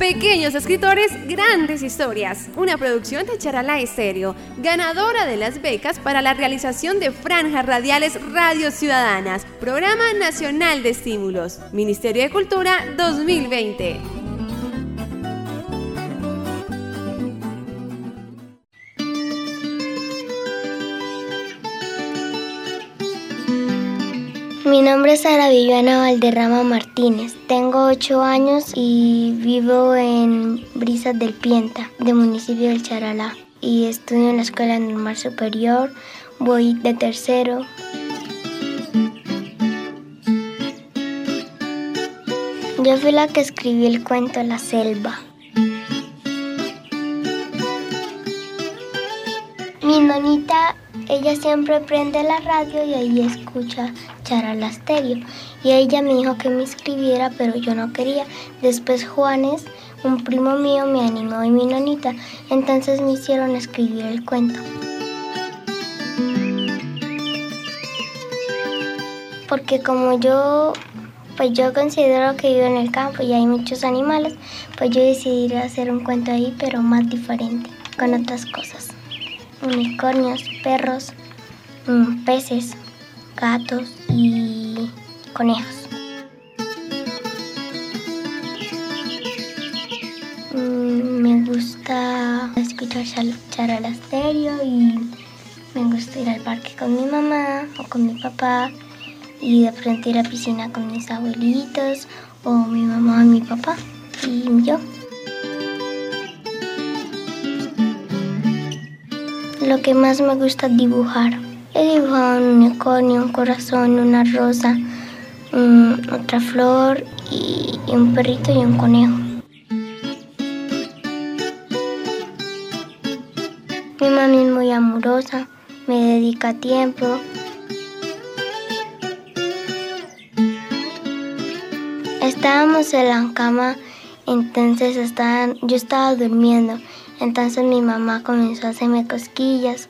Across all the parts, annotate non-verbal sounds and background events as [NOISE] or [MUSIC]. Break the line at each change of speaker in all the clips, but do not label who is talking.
Pequeños escritores, grandes historias. Una producción de Charalá Estéreo, ganadora de las becas para la realización de franjas radiales Radio Ciudadanas, Programa Nacional de Estímulos, Ministerio de Cultura 2020.
Mi nombre es Sara Viviana Valderrama Martínez. Tengo 8 años y vivo en Brisas del Pienta, del municipio del Charalá. Y estudio en la Escuela Normal Superior. Voy de tercero. Yo fui la que escribí el cuento La Selva. Mi nonita, ella siempre prende la radio y ahí escucha Charalasterio. Y ella me dijo que me escribiera, pero yo no quería. Después Juanes, un primo mío, me animó y mi nonita. Entonces me hicieron escribir el cuento. Porque como yo, pues yo considero que vivo en el campo y hay muchos animales, pues yo decidí hacer un cuento ahí, pero más diferente, con otras cosas unicornios, perros, mm, peces, gatos y conejos. Mm, me gusta escuchar charalasterio y me gusta ir al parque con mi mamá o con mi papá y de frente ir a la piscina con mis abuelitos o mi mamá y mi papá y yo. Lo que más me gusta dibujar. He dibujado un unicornio, un corazón, una rosa, otra flor y, un perrito y un conejo. Mi mami es muy amorosa, me dedica tiempo. Estábamos en la cama, entonces yo estaba durmiendo entonces mi mamá comenzó a hacerme cosquillas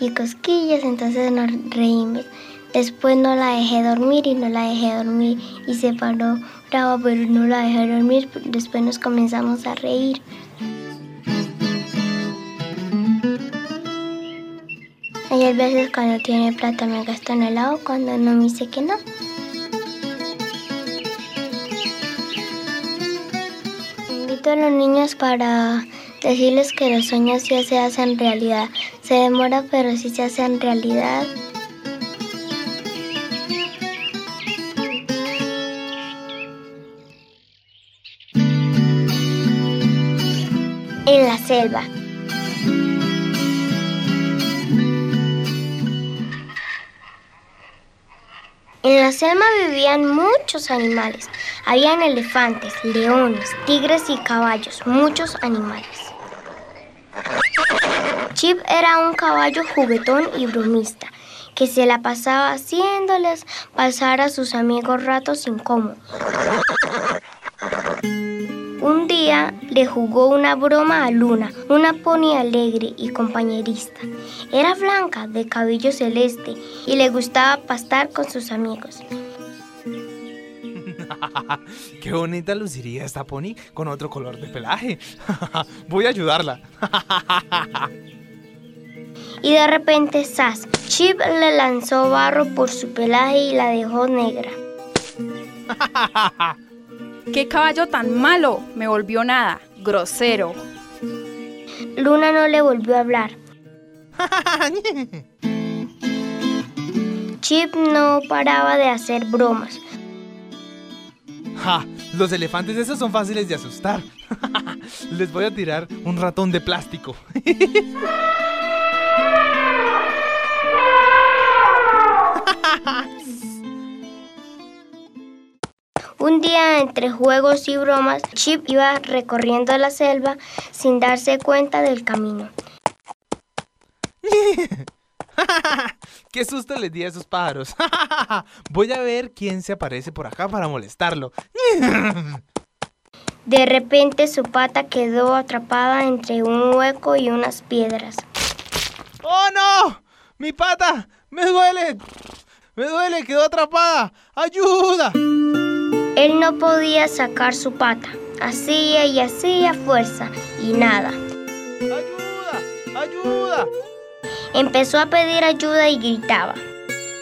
y cosquillas, entonces nos reímos. Después no la dejé dormir y no la dejé dormir y se paró brava, pero no la dejé dormir. Después nos comenzamos a reír. Hay veces cuando tiene plata me gasta en helado, cuando no me dice que no. Invito a los niños para Decirles que los sueños ya se hacen realidad. Se demora, pero sí se hacen realidad. En la selva. En la selva vivían muchos animales. Habían elefantes, leones, tigres y caballos, muchos animales. Chip era un caballo juguetón y bromista que se la pasaba haciéndoles pasar a sus amigos ratos incómodos. Un día le jugó una broma a Luna, una pony alegre y compañerista. Era blanca, de cabello celeste, y le gustaba pastar con sus amigos. [LAUGHS]
Qué bonita luciría esta pony con otro color de pelaje. [LAUGHS] Voy a ayudarla. [LAUGHS]
y de repente, ¡zas! Chip le lanzó barro por su pelaje y la dejó negra.
¡Qué caballo tan malo! Me volvió nada, grosero.
Luna no le volvió a hablar. Chip no paraba de hacer bromas.
¡Ja! Los elefantes esos son fáciles de asustar. [LAUGHS] Les voy a tirar un ratón de plástico. [LAUGHS]
Un día entre juegos y bromas, Chip iba recorriendo la selva sin darse cuenta del camino. [LAUGHS] [LAUGHS]
¡Qué susto les di a esos pájaros! [LAUGHS] Voy a ver quién se aparece por acá para molestarlo. [LAUGHS]
De repente su pata quedó atrapada entre un hueco y unas piedras.
¡Oh no! ¡Mi pata! ¡Me duele! ¡Me duele! ¡Quedó atrapada! ¡Ayuda!
Él no podía sacar su pata. hacía y hacía fuerza y nada.
¡Ayuda! ¡Ayuda!
Empezó a pedir ayuda y gritaba.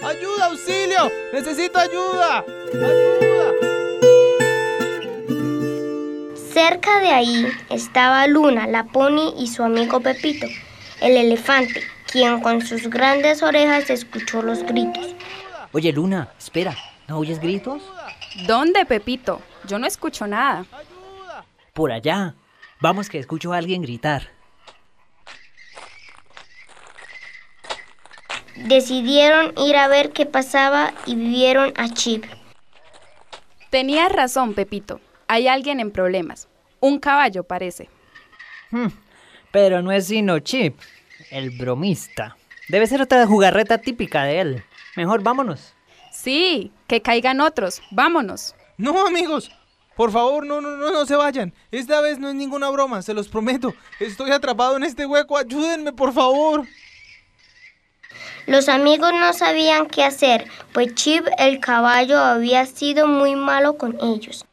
¡Ayuda, auxilio! ¡Necesito ayuda! ¡Ayuda!
Cerca de ahí estaba Luna, la pony y su amigo Pepito, el elefante, quien con sus grandes orejas escuchó los gritos.
Oye, Luna, espera, ¿no oyes gritos?
¿Dónde, Pepito? Yo no escucho nada.
Por allá. Vamos que escucho a alguien gritar.
Decidieron ir a ver qué pasaba y vieron a Chip.
Tenías razón, Pepito. Hay alguien en problemas. Un caballo parece.
Hmm, pero no es sino Chip, el bromista. Debe ser otra jugarreta típica de él. Mejor vámonos.
Sí, que caigan otros. Vámonos.
No, amigos. Por favor, no, no, no, no se vayan. Esta vez no es ninguna broma, se los prometo. Estoy atrapado en este hueco. Ayúdenme, por favor.
Los amigos no sabían qué hacer, pues Chip el caballo había sido muy malo con ellos.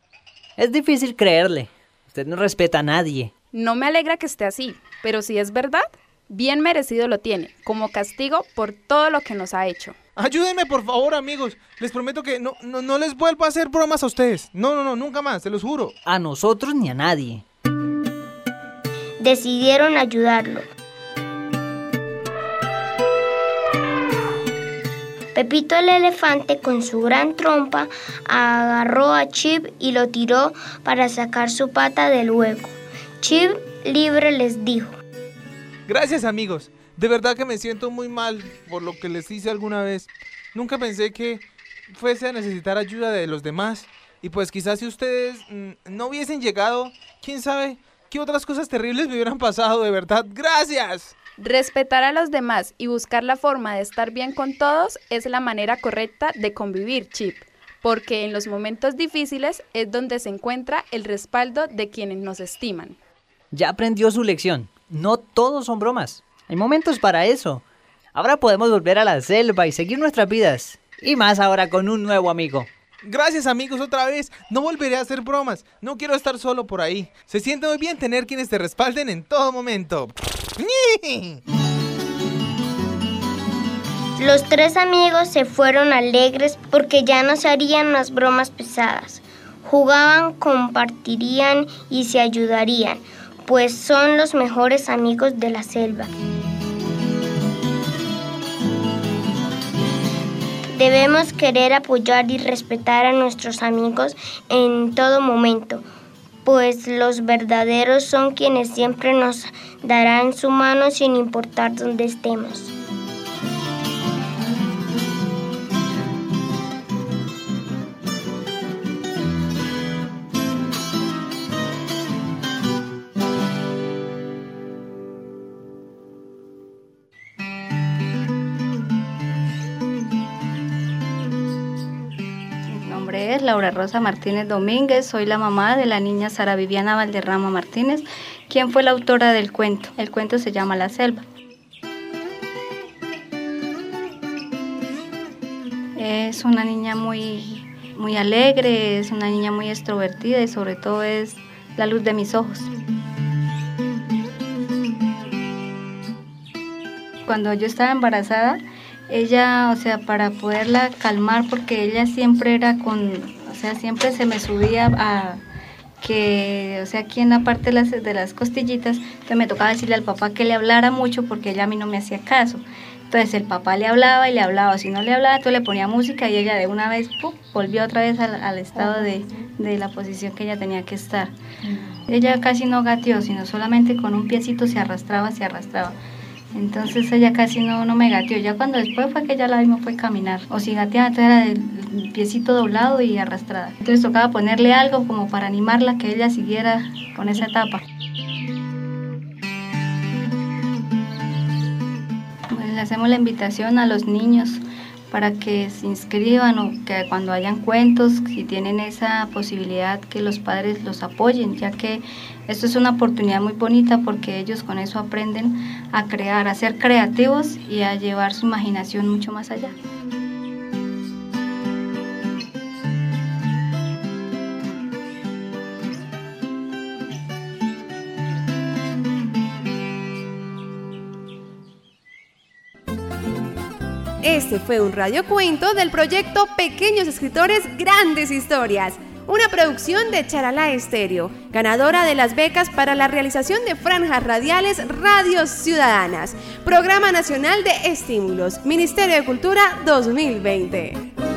Es difícil creerle. Usted no respeta a nadie.
No me alegra que esté así, pero si es verdad, bien merecido lo tiene, como castigo por todo lo que nos ha hecho.
Ayúdenme, por favor, amigos. Les prometo que no, no, no les vuelvo a hacer bromas a ustedes. No, no, no, nunca más, se los juro.
A nosotros ni a nadie.
Decidieron ayudarlo. Pepito el elefante con su gran trompa agarró a Chip y lo tiró para sacar su pata del hueco. Chip libre les dijo.
Gracias amigos. De verdad que me siento muy mal por lo que les hice alguna vez. Nunca pensé que fuese a necesitar ayuda de los demás. Y pues quizás si ustedes mm, no hubiesen llegado, quién sabe qué otras cosas terribles me hubieran pasado, de verdad. Gracias.
Respetar a los demás y buscar la forma de estar bien con todos es la manera correcta de convivir, Chip, porque en los momentos difíciles es donde se encuentra el respaldo de quienes nos estiman.
Ya aprendió su lección. No todos son bromas. Hay momentos para eso. Ahora podemos volver a la selva y seguir nuestras vidas. Y más ahora con un nuevo amigo.
Gracias amigos otra vez. No volveré a hacer bromas. No quiero estar solo por ahí. Se siente muy bien tener quienes te respalden en todo momento. [LAUGHS]
Los tres amigos se fueron alegres porque ya no se harían las bromas pesadas. Jugaban, compartirían y se ayudarían, pues son los mejores amigos de la selva. Debemos querer apoyar y respetar a nuestros amigos en todo momento, pues los verdaderos son quienes siempre nos darán su mano sin importar dónde estemos.
Laura Rosa Martínez Domínguez, soy la mamá de la niña Sara Viviana Valderrama Martínez, quien fue la autora del cuento. El cuento se llama La Selva. Es una niña muy, muy alegre, es una niña muy extrovertida y sobre todo es la luz de mis ojos. Cuando yo estaba embarazada, ella, o sea, para poderla calmar, porque ella siempre era con, o sea, siempre se me subía a que, o sea, aquí en la parte de las, de las costillitas, entonces me tocaba decirle al papá que le hablara mucho porque ella a mí no me hacía caso. Entonces el papá le hablaba y le hablaba, si no le hablaba, tú le ponía música y ella de una vez ¡pum! volvió otra vez al, al estado de, de la posición que ella tenía que estar. Ella casi no gateó, sino solamente con un piecito se arrastraba, se arrastraba. Entonces ella casi no, no me gateó. Ya cuando después fue que ya la vimos fue caminar. O si gateaba, entonces era del piecito doblado y arrastrada. Entonces tocaba ponerle algo como para animarla que ella siguiera con esa etapa. Pues le hacemos la invitación a los niños para que se inscriban o que cuando hayan cuentos, si tienen esa posibilidad, que los padres los apoyen, ya que esto es una oportunidad muy bonita porque ellos con eso aprenden a crear, a ser creativos y a llevar su imaginación mucho más allá.
Este fue un radiocuento del proyecto Pequeños Escritores Grandes Historias, una producción de Charalá Estéreo, ganadora de las becas para la realización de franjas radiales Radios Ciudadanas, Programa Nacional de Estímulos, Ministerio de Cultura 2020.